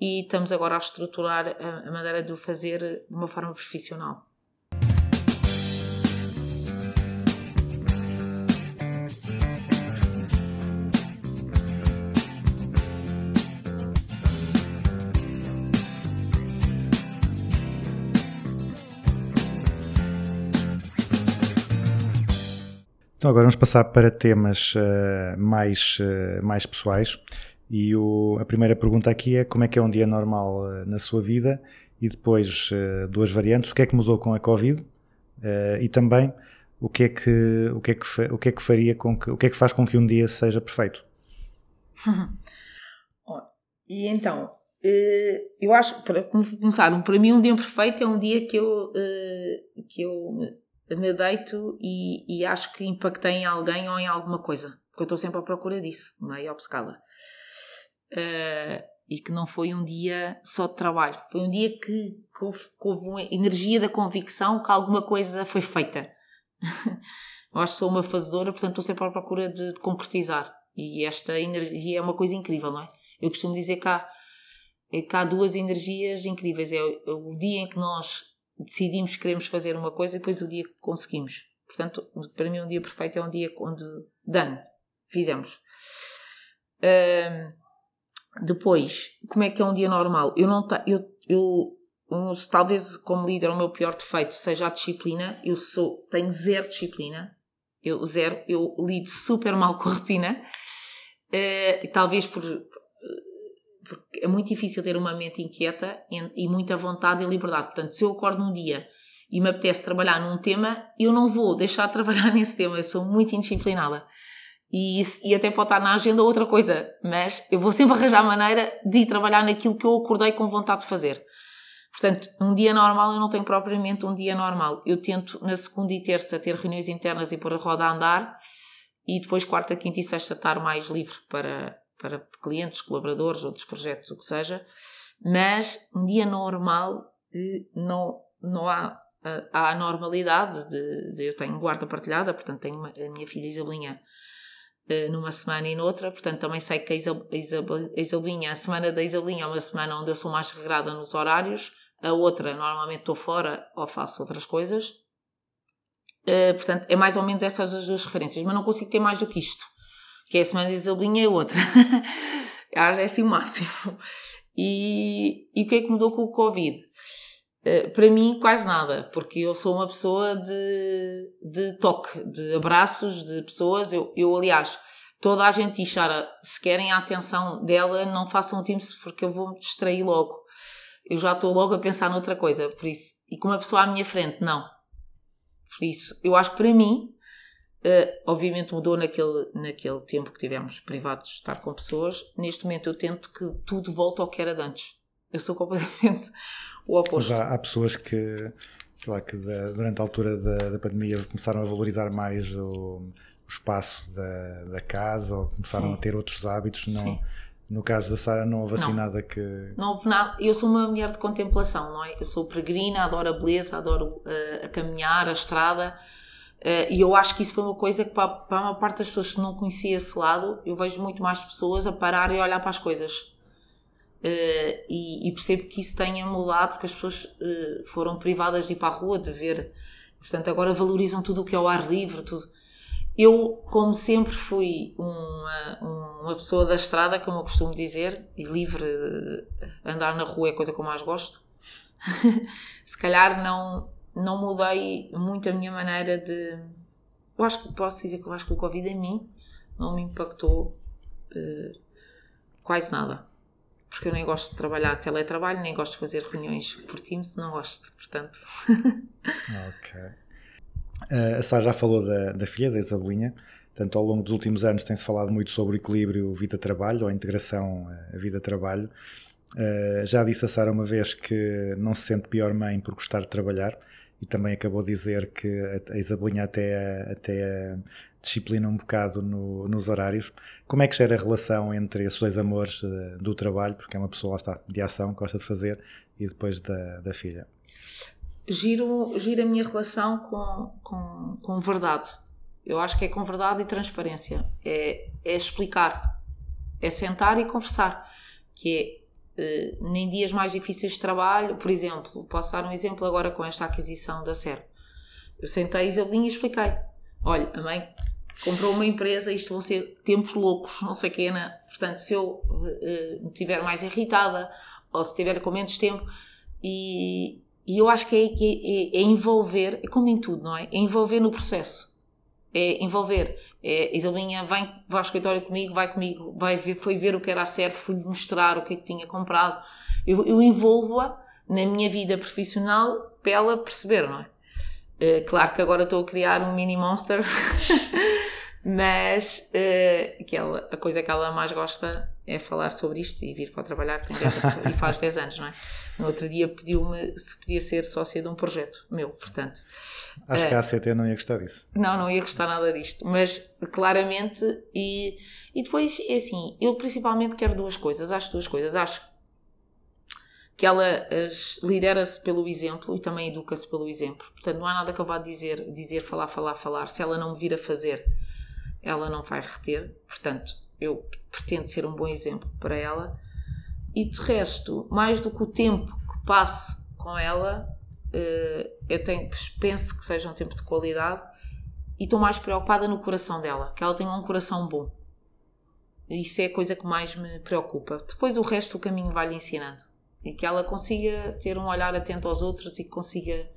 e estamos agora a estruturar a, a maneira de o fazer de uma forma profissional. Então agora vamos passar para temas eh, mais, eh, mais pessoais e o- a primeira pergunta aqui é como é que é um dia normal eh, na sua vida e depois eh, duas variantes, o que é que mudou com a Covid Eh, e também o que é que, o que, é que, o que é que faria com que, o que é que faz com que um dia seja perfeito? E então, eu acho, para começar, para mim um dia perfeito é um dia que eu, que eu me- deito e, e acho que impactei em alguém ou em alguma coisa. Porque eu estou sempre à procura disso, meio obcecada. Eh, e que não foi um dia só de trabalho. Foi um dia que, que houve, que houve uma energia da convicção que alguma coisa foi feita. Eu acho que sou uma fazedora, portanto estou sempre à procura de, de concretizar. E esta energia é uma coisa incrível, não é? Eu costumo dizer que há, é que há duas energias incríveis. É o, é o dia em que nós decidimos que queremos fazer uma coisa e depois o dia que conseguimos. Portanto, para mim um dia perfeito é um dia onde, done, fizemos. Ahm, depois, como é que é um dia normal? Eu não ta- eu, eu um, talvez como líder o meu pior defeito seja a disciplina. Eu sou tenho zero disciplina. Eu zero, eu lido super mal com a rotina. E talvez por porque é muito difícil ter uma mente inquieta e, e muita vontade e liberdade. Portanto, se eu acordo num dia e me apetece trabalhar num tema, eu não vou deixar de trabalhar nesse tema. Eu sou muito indisciplinada. E, isso- e até pode estar na agenda outra coisa, mas eu vou sempre arranjar maneira de ir trabalhar naquilo que eu acordei com vontade de fazer. Portanto, um dia normal eu não tenho propriamente um dia normal. Eu tento na segunda e terça ter reuniões internas e pôr a roda a andar e depois quarta, quinta e sexta estar mais livre para, para clientes, colaboradores, outros projetos, o que seja. Mas um dia normal eh, não, não há, eh, há a normalidade de, de- eu tenho guarda partilhada, portanto tenho uma- a minha filha Isabelinha numa semana e noutra, portanto também sei que a Isa- a Isabel- a Isabelinha, a semana da Isabelinha é uma semana onde eu sou mais regrada nos horários, a outra normalmente estou fora ou faço outras coisas. Eh, portanto, é mais ou menos essas as duas referências, mas não consigo ter mais do que isto, que é a semana da Isabelinha e a outra. é assim o máximo. E, e o que é que mudou com o Covid? Eh, para mim, quase nada, porque eu sou uma pessoa de, de toque, de abraços, de pessoas. Eu, eu, aliás, toda a gente diz, Sara, se querem a atenção dela, não façam o Teams porque eu vou me distrair logo. Eu já estou logo a pensar noutra coisa, por isso. E com uma pessoa à minha frente, não. Por isso, eu acho que para mim, eh, obviamente mudou naquele, naquele tempo que tivemos privados de estar com pessoas. Neste momento eu tento que tudo volte ao que era de antes. Eu sou completamente o Mas oposto. há, há pessoas que, sei lá, que da- durante a altura da, da pandemia começaram a valorizar mais o, o espaço da, da casa ou começaram Sim. a ter outros hábitos. Não, Sim. no caso da Sara, não houve assim nada que. Não houve nada. Eu sou uma mulher de contemplação, não é? Eu sou peregrina, adoro a beleza, adoro eh, a caminhar, a estrada. Eh, e eu acho que isso foi uma coisa que, para, para a maior parte das pessoas que não conhecia esse lado, eu vejo muito mais pessoas a parar e olhar para as coisas. Eh, e, e percebo que isso tenha mudado porque as pessoas eh, foram privadas de ir para a rua, de ver. Portanto, agora valorizam tudo o que é ao ar livre, tudo. Eu, como sempre, fui uma, uma pessoa da estrada, como eu costumo dizer, e livre, andar na rua é a coisa que eu mais gosto. Se calhar não, não mudei muito a minha maneira de. Eu acho que posso dizer que eu acho que o Covid a mim não me impactou eh, quase nada. Porque eu nem gosto de trabalhar teletrabalho, nem gosto de fazer reuniões por Teams, não gosto, portanto. Ok. Eh, a Sara já falou da, da filha, da Isabelinha. Portanto, ao longo dos últimos anos tem-se falado muito sobre o equilíbrio vida-trabalho ou a integração eh, vida-trabalho. Eh, já disse a Sara uma vez que não se sente pior mãe por gostar de trabalhar e também acabou de dizer que a, Isabelinha até, até disciplina um bocado no- nos horários. Como é que gera a relação entre esses dois amores eh, do trabalho, porque é uma pessoa, lá está, de ação, gosta de fazer, e depois da, da filha? giro, giro a minha relação com, com, com verdade. Eu acho que é com verdade e transparência. É, é explicar. É sentar e conversar. Que é, eh, nem dias mais difíceis de trabalho, por exemplo, posso dar um exemplo agora com esta aquisição da SER. Eu sentei a Isabelinha e expliquei. Olha, a mãe comprou uma empresa, isto vão ser tempos loucos, não sei o quê, né? Portanto, se eu eh, eh, estiver mais irritada ou se estiver com menos tempo e, e eu acho que é, que é- é envolver, é como em tudo, não é? É envolver no processo. É envolver. É, Isabelinha vem, vai ao escritório comigo, vai comigo, vai ver, foi ver o que era a SERP, fui-lhe mostrar o que é que tinha comprado. Eu, eu envolvo-a na minha vida profissional para ela perceber, não é? Eh, claro que agora estou a criar um mini monster Mas eh, que ela, a coisa que ela mais gosta é falar sobre isto e vir para trabalhar, que tem 10 anos, e faz 10 anos, não é? No outro dia pediu-me se podia ser sócia de um projeto meu, portanto. Acho É. que a ACT não ia gostar disso. Não, não ia gostar nada disto, mas claramente, e, e depois é assim, eu principalmente quero duas coisas, acho duas coisas, acho que ela as, lidera-se pelo exemplo e também educa-se pelo exemplo, portanto não há nada que eu vá dizer, dizer, falar, falar, falar, se ela não me vir a fazer, ela não vai reter, portanto eu pretendo ser um bom exemplo para ela, e de resto, mais do que o tempo que passo com ela, eh, eu tenho, penso que seja um tempo de qualidade e estou mais preocupada no coração dela, que ela tenha um coração bom. Isso é a coisa que mais me preocupa. Depois o resto o caminho vai-lhe ensinando. E que ela consiga ter um olhar atento aos outros e que consiga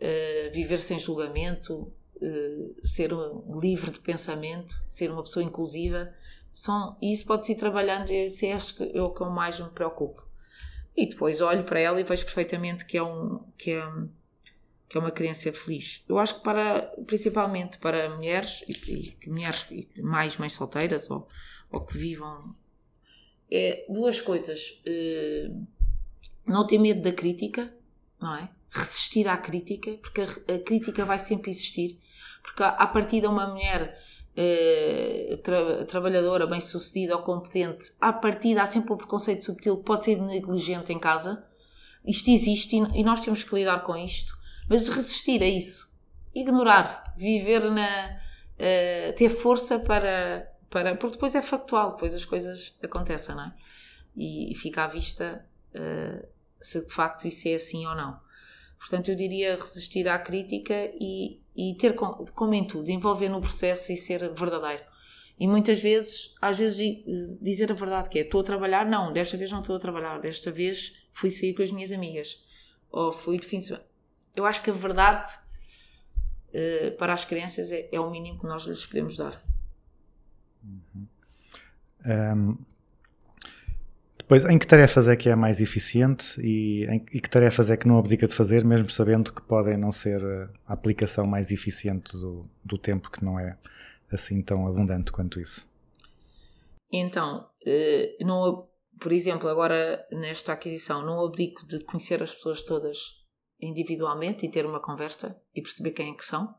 eh, viver sem julgamento, eh, ser um- livre de pensamento, ser uma pessoa inclusiva. São, e isso pode-se ir trabalhando, e isso é que é que eu mais me preocupo. E depois olho para ela e vejo perfeitamente que é, um, que é, que é uma criança feliz. Eu acho que para, principalmente para mulheres, e, e que mulheres mais mães solteiras ou, ou que vivam, é duas coisas. Eh, não ter medo da crítica, não é? Resistir à crítica, porque a, a crítica vai sempre existir. Porque à, à partida uma mulher eh, tra- trabalhadora, bem-sucedida ou competente, à partida há sempre um preconceito subtil que pode ser negligente em casa. Isto existe e, e nós temos que lidar com isto. Mas resistir a isso. Ignorar. Viver na... eh, ter força para, para... Porque depois é factual. Depois as coisas acontecem, não é? E, e fica à vista eh, se de facto isso é assim ou não. Portanto, eu diria resistir à crítica e, e ter, com- como em tudo, envolver no processo e ser verdadeiro. E muitas vezes, às vezes, di- dizer a verdade que é, estou a trabalhar, não, desta vez não estou a trabalhar, desta vez fui sair com as minhas amigas, ou fui de fim de semana. Eu acho que a verdade eh, para as crianças é, é o mínimo que nós lhes podemos dar. Ahm, depois, em que tarefas é que é mais eficiente e, em, e que tarefas é que não abdica de fazer, mesmo sabendo que podem não ser eh, a aplicação mais eficiente do, do tempo, que não é assim tão abundante quanto isso? Então, eh, não, por exemplo, agora nesta aquisição, não abdico de conhecer as pessoas todas individualmente e ter uma conversa e perceber quem é que são.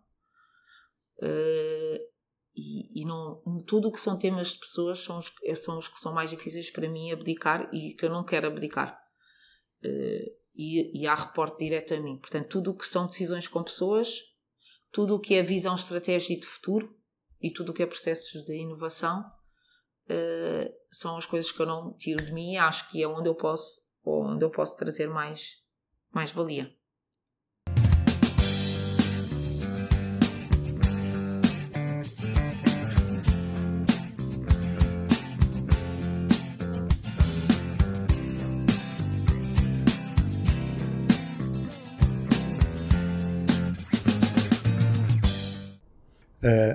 E, e não, tudo o que são temas de pessoas são os, que- são os que são mais difíceis para mim abdicar e que eu não quero abdicar. Eh, e, e há reporte direto a mim. Portanto, tudo o que são decisões com pessoas, tudo o que é visão, estratégia de futuro e tudo o que é processos de inovação Uh, são as coisas que eu não tiro de mim e acho que é onde eu posso onde eu posso trazer mais mais valia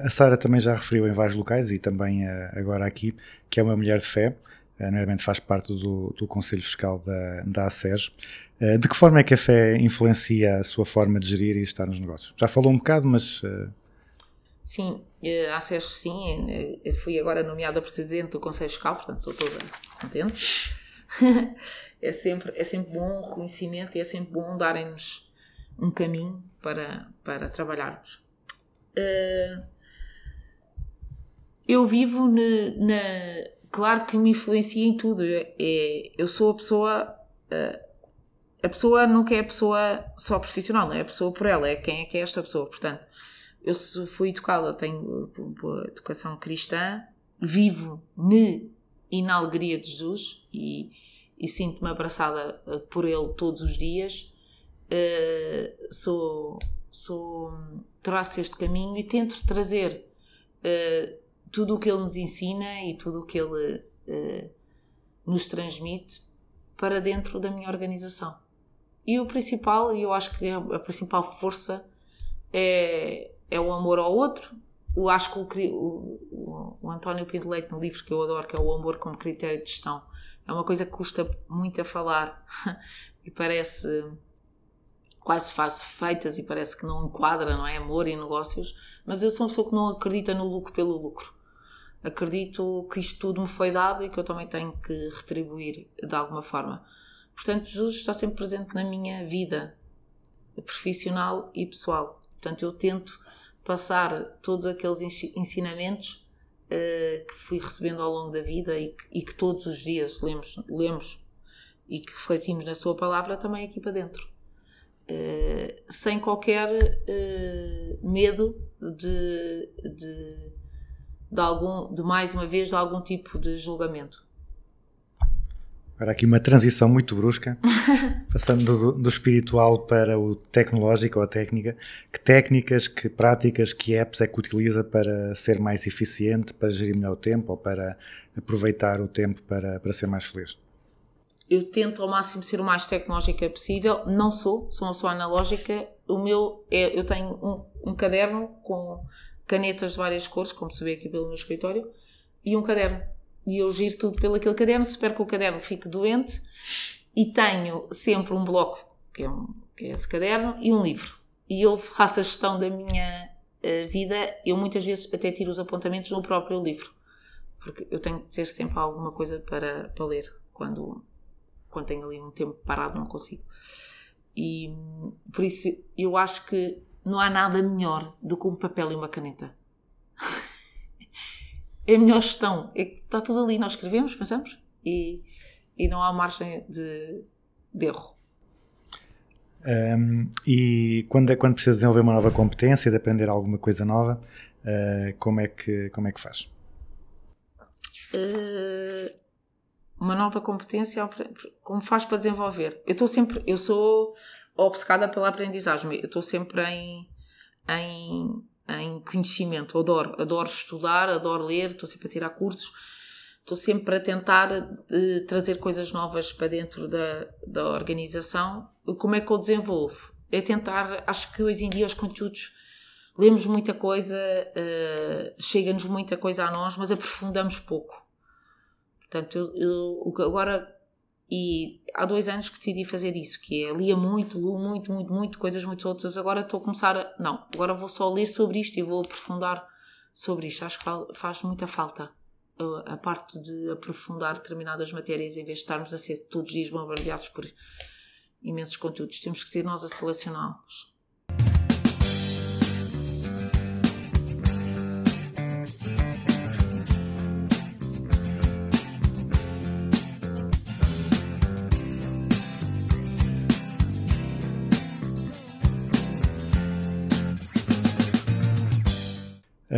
a Sara também já referiu em vários locais e também eh, agora aqui que é uma mulher de fé, eh, normalmente faz parte do, do Conselho Fiscal da, da. Eh, de que forma é que a fé influencia a sua forma de gerir e estar nos negócios? Já falou um bocado, mas sim a SES sim eu fui agora nomeada presidente do Conselho Fiscal portanto estou toda contente é sempre é sempre bom o reconhecimento e é sempre bom darem-nos um caminho para para trabalharmos Eh, eu vivo na, na- Claro que me influencia em tudo. É, é- eu sou a pessoa. a pessoa nunca é a pessoa só profissional, não é a pessoa por ela, é quem é que é esta pessoa. Portanto, eu fui educada, tenho educação cristã, vivo ne e na alegria de Jesus e, e sinto-me abraçada eh, por Ele todos os dias. Eh, sou, sou, traço este caminho e tento trazer eh, tudo o que Ele nos ensina e tudo o que Ele eh, nos transmite para dentro da minha organização. E o principal, e eu acho que a a principal força é, é o amor ao outro. Eu acho que o, o- o António Pinto Leite, no livro que eu adoro, que é o Amor como Critério de Gestão, é uma coisa que custa muito a falar e parece quase faz feitas e parece que não enquadra, não é? Amor e negócios, mas eu sou uma pessoa que não acredita no lucro pelo lucro. Acredito que isto tudo me foi dado e que eu também tenho que retribuir de alguma forma. Portanto, Jesus está sempre presente na minha vida profissional e pessoal. Portanto, eu tento passar todos aqueles ensi- ensinamentos eh, que fui recebendo ao longo da vida e que, e que todos os dias lemos, lemos e que refletimos na sua palavra também aqui para dentro. Eh, sem qualquer eh, medo de, de, de algum, de mais uma vez, de algum tipo de julgamento. Agora aqui uma transição muito brusca, passando do, do espiritual para o tecnológico ou a técnica. Que técnicas, que práticas, que apps é que utiliza para ser mais eficiente, para gerir melhor o tempo ou para aproveitar o tempo para, para ser mais feliz? eu tento ao máximo ser o mais tecnológica possível. Não sou, sou uma pessoa analógica. O meu é, eu tenho um, um caderno com canetas de várias cores, como se vê aqui pelo meu escritório, e um caderno. E eu giro tudo pelo aquele caderno, espero que o caderno fique doente. E tenho sempre um bloco, que é, um, que é esse caderno, e um livro. E eu faço a gestão da minha eh, vida. Eu muitas vezes até tiro os apontamentos no próprio livro. Porque eu tenho que ter sempre alguma coisa para, para ler quando, quando tenho ali um tempo parado, não consigo. E por isso eu acho que não há nada melhor do que um papel e uma caneta. é a melhor gestão. É que está tudo ali, nós escrevemos, pensamos e, e não há margem de, de erro. Um, e quando, é- quando precisa desenvolver uma nova competência, de aprender alguma coisa nova, uh, como, é que, como é que faz? Eh, uma nova competência, como faz para desenvolver? Eu estou sempre, eu sou obcecada pela aprendizagem, eu estou sempre em, em, em conhecimento, adoro, adoro estudar, adoro ler, estou sempre a tirar cursos, estou sempre a tentar eh, trazer coisas novas para dentro da, da organização. Como é que eu desenvolvo? É tentar, acho que hoje em dia os conteúdos lemos muita coisa, eh, chega-nos muita coisa a nós, mas aprofundamos pouco. Portanto, eu, eu- agora. E há dois anos que decidi fazer isso, que é lia muito, lu muito, muito, muito, coisas muito outras. Agora estou a começar a. Não, agora vou só ler sobre isto e vou aprofundar sobre isto. Acho que faz muita falta uh, a parte de aprofundar determinadas matérias em vez de estarmos a ser todos os dias bombardeados por imensos conteúdos. Temos que ser nós a selecioná-los.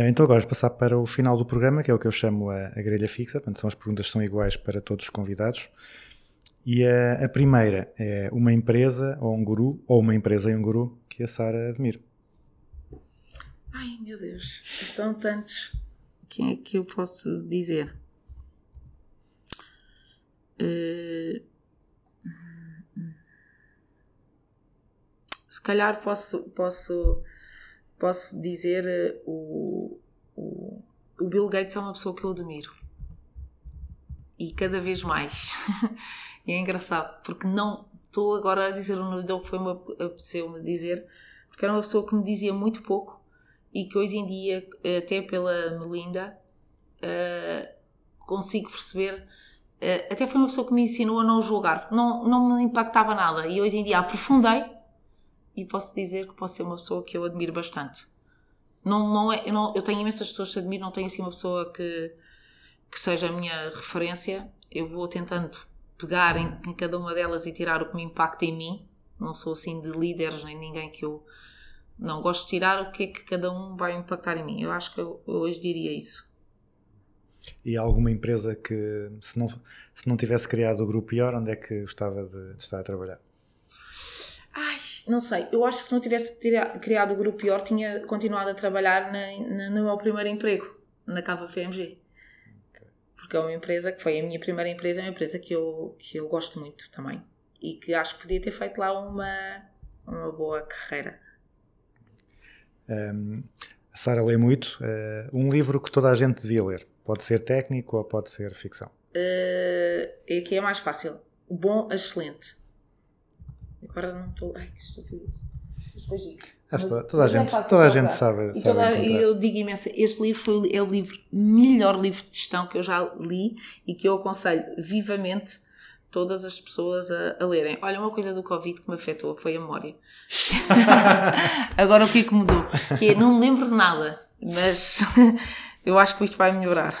Então agora vamos passar para o final do programa, que é o que eu chamo a, a grelha fixa, portanto são as perguntas que são iguais para todos os convidados. E a, a primeira é uma empresa ou um guru, ou uma empresa e um guru que a Sara admira. Ai meu Deus, estão tantos. Quem é que eu posso dizer? Eh, Se calhar posso, posso, posso dizer eh, o, o, Bill Gates é uma pessoa que eu admiro. E cada vez mais. e é engraçado, porque não estou agora a dizer o nome que foi-me apeteceu-me dizer, porque era uma pessoa que me dizia muito pouco e que hoje em dia, até pela Melinda, eh, consigo perceber. eh, até foi uma pessoa que me ensinou a não julgar, não, não me impactava nada. E hoje em dia aprofundei e posso dizer que posso ser uma pessoa que eu admiro bastante. Não, não é, eu, não- eu tenho imensas pessoas que admiro, não tenho assim uma pessoa que, que seja a minha referência. Eu vou tentando pegar em, em cada uma delas e tirar o que me impacta em mim. Não sou assim de líderes nem ninguém que eu não gosto de tirar o que é que cada um vai impactar em mim. Eu acho que eu, eu hoje diria isso. E alguma empresa que, se não, se não tivesse criado o grupo pior, onde é que gostava de, de estar a trabalhar? Ai, não sei. Eu acho que se não tivesse criado o grupo pior, tinha continuado a trabalhar na, na- no meu primeiro emprego, na Cava FMG. Porque é uma empresa que foi a minha primeira empresa, é uma empresa que eu, que eu gosto muito também. E que acho que podia ter feito lá uma, uma boa carreira. Um, a Sara lê muito. uh, um livro que toda a gente devia ler. Pode ser técnico ou pode ser ficção. Uh, é que é mais fácil. O bom, excelente. Agora não estou. Ai, que depois digo. Acho Mas- que toda a é gente- toda a gente sabe- E, sabe toda- encontrar. e eu digo imenso, este livro foi, é o livro, melhor livro de gestão que eu já li e que eu aconselho vivamente todas as pessoas a, a lerem. Olha, uma coisa do Covid que me afetou foi a memória. Agora o que é que mudou? Que é, não me lembro de nada, mas eu acho que isto vai melhorar.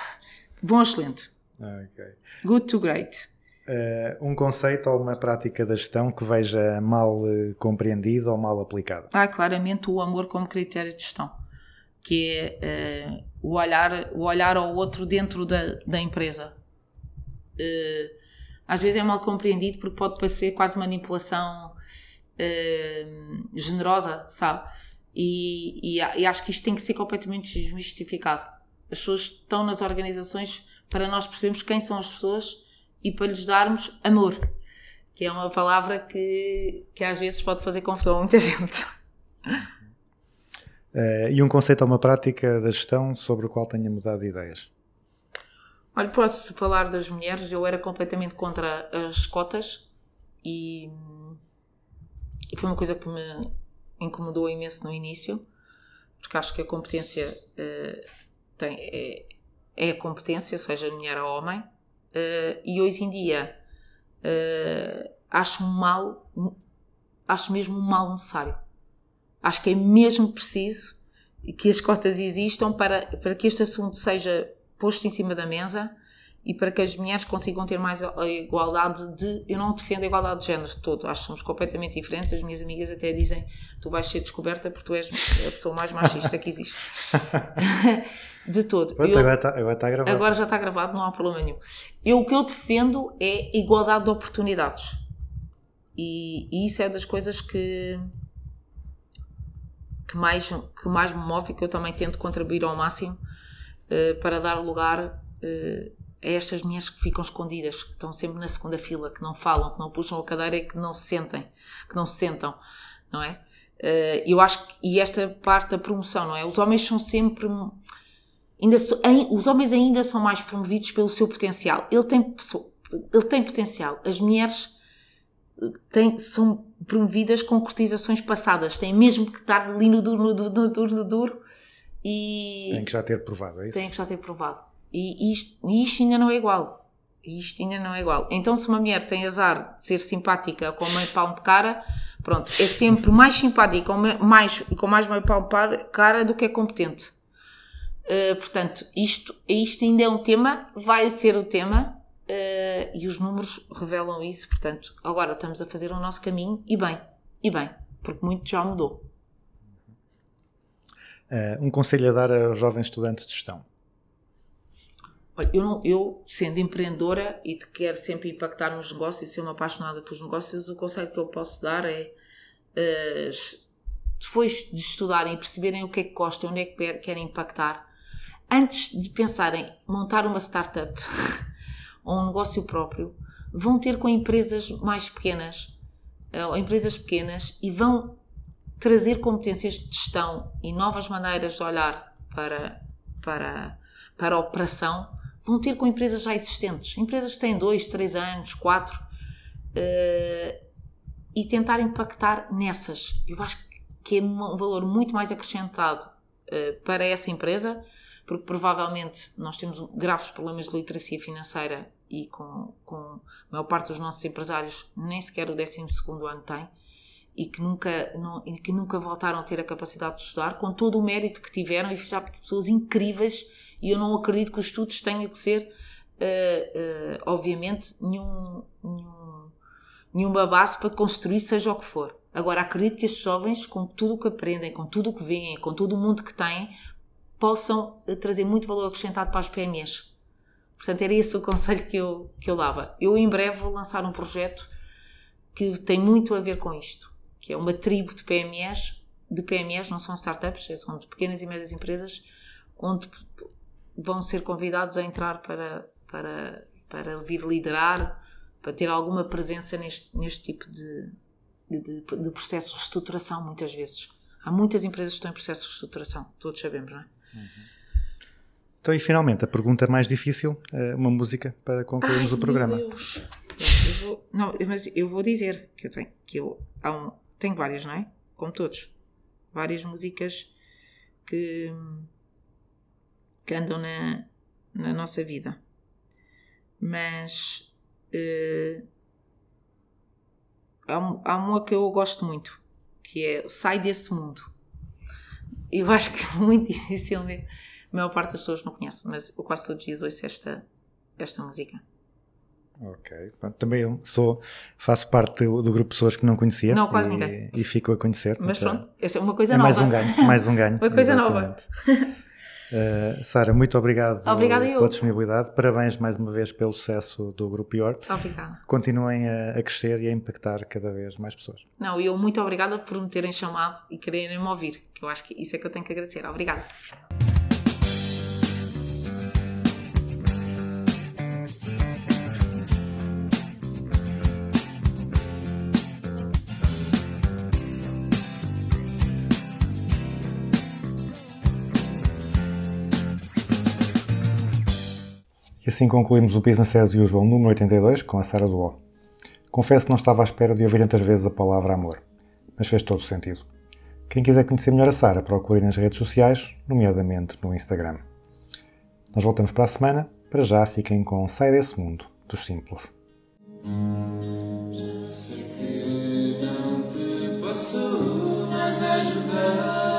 Bom, excelente. Ah, ok. Good to great. Eh, um conceito ou uma prática da gestão que veja mal eh, compreendido ou mal aplicado. há claramente o amor como critério de gestão, que é eh, o, olhar, o olhar ao outro dentro da, da empresa. Eh, às vezes é mal compreendido porque pode parecer quase manipulação eh, generosa, sabe? E, e, e acho que isto tem que ser completamente desmistificado. As pessoas estão nas organizações para nós percebermos quem são as pessoas e para lhes darmos amor que é uma palavra que, que às vezes pode fazer confusão a muita gente. Eh, e um conceito ou uma prática da gestão sobre o qual tenha mudado de ideias. Olha, posso falar das mulheres, eu era completamente contra as cotas e, e foi uma coisa que me incomodou imenso no início, porque acho que a competência eh, tem, é, é a competência, seja mulher ou homem, eh, e hoje em dia eh, acho um mal, acho mesmo um mal necessário. Acho que é mesmo preciso que as cotas existam para, para que este assunto seja posto em cima da mesa e para que as mulheres consigam ter mais a igualdade de. Eu não defendo a igualdade de género de todo, acho que somos completamente diferentes. As minhas amigas até dizem: tu vais ser descoberta porque tu és a pessoa mais machista que existe. de todo. Pronto, Eu- agora está agora está gravado. Agora já está gravado, não há problema nenhum. Eu, o que eu defendo é igualdade de oportunidades. E, e isso é das coisas que, que, mais, que mais me move e que eu também tento contribuir ao máximo eh, para dar lugar eh, a estas mulheres que ficam escondidas, que estão sempre na segunda fila, que não falam, que não puxam a cadeira e que não se sentem, que não se sentam, não é? Eh, eu acho que, e esta parte da promoção, não é? Os homens são sempre ainda so- os homens ainda são mais promovidos pelo seu potencial. Ele tem, ele tem potencial. As mulheres eh, têm, são promovidas com cotizações passadas. Têm mesmo que estar ali no duro, no duro, no duro, no duro e Tem que já ter provado, é isso? têm que já ter provado. E isto, isto ainda não é igual. Isto ainda não é igual. Então, se uma mulher tem azar de ser simpática com meio pau de cara, pronto, é sempre mais simpática com mais, com mais meio pau de cara do que é competente. Uh, portanto, isto, isto ainda é um tema, vai ser o tema, uh, e os números revelam isso. Portanto, agora estamos a fazer o nosso caminho, e bem, e bem, porque muito já mudou. Eh, um conselho a dar aos jovens estudantes de gestão. Olha, eu, não- eu, sendo empreendedora e de quero sempre impactar nos negócios e ser uma apaixonada pelos negócios, o conselho que eu posso dar é eh, depois de estudarem e perceberem o que é que gostam, onde é que quer- querem impactar, antes de pensarem em montar uma startup ou um negócio próprio, vão ter com empresas mais pequenas eh, ou empresas pequenas e vão trazer competências de gestão e novas maneiras de olhar para, para, para a operação, vão ter com empresas já existentes. Empresas que têm dois, três anos, quatro, eh, e tentar impactar nessas. Eu acho que é um valor muito mais acrescentado eh, para essa empresa, porque provavelmente nós temos graves problemas de literacia financeira e com, com a maior parte dos nossos empresários nem sequer o 12 ano tem e que nunca, não, e que nunca voltaram a ter a capacidade de estudar, com todo o mérito que tiveram e já pessoas incríveis, e eu não acredito que os estudos tenham que ser, eh, eh, obviamente, nenhum, nenhum, nenhuma base para construir seja o que for. Agora, acredito que estes jovens, com tudo o que aprendem, com tudo o que veem, com todo o mundo que têm, possam eh, trazer muito valor acrescentado para as PMEs. Portanto, era esse o conselho que eu, que eu dava. Eu, em breve, vou lançar um projeto que tem muito a ver com isto, que é uma tribo de PMEs, de PMEs, não são startups, são de pequenas e médias empresas, onde vão ser convidados a entrar para, para, para vir liderar, para ter alguma presença neste, neste tipo de, de, de, processos de reestruturação, muitas vezes. Há muitas empresas que estão em processo de reestruturação, todos sabemos, não é? Então, e finalmente, a pergunta mais difícil, eh, uma música para concluirmos o programa. Meu Deus. eu vou, não, mas eu vou dizer que eu tenho, que eu há um, tenho várias, não é? Como todos. Várias músicas que, que andam na, na nossa vida. Mas eh, há, há uma que eu gosto muito, que é Sai desse mundo. Eu acho que muito dificilmente a maior parte das pessoas não conhece, mas eu quase todos os dias ouço esta, esta música. Ok. Pronto, também eu sou, faço parte do, do grupo de pessoas que não conhecia. Não, quase e, ninguém. E fico a conhecer. Mas portanto, pronto, essa é uma coisa É nova. mais um ganho. Mais um ganho. Uma coisa nova. exatamente. Uh, Sara, muito obrigado Obrigada eu. pela disponibilidade. Parabéns mais uma vez pelo sucesso do Grupo York. Obrigada. Continuem a, a crescer e a impactar cada vez mais pessoas. Não, e eu muito obrigada por me terem chamado e quererem me ouvir, eu acho que isso é que eu tenho que agradecer. Obrigada. Assim concluímos o Business as Usual número 82 com a Sara Duó. Confesso que não estava à espera de ouvir tantas vezes a palavra amor, mas fez todo o sentido. Quem quiser conhecer melhor a Sara, procure nas redes sociais, nomeadamente no Instagram. Nós voltamos para a semana. Para já, fiquem com Sai desse mundo dos simples. Sei que não te posso mais ajudar.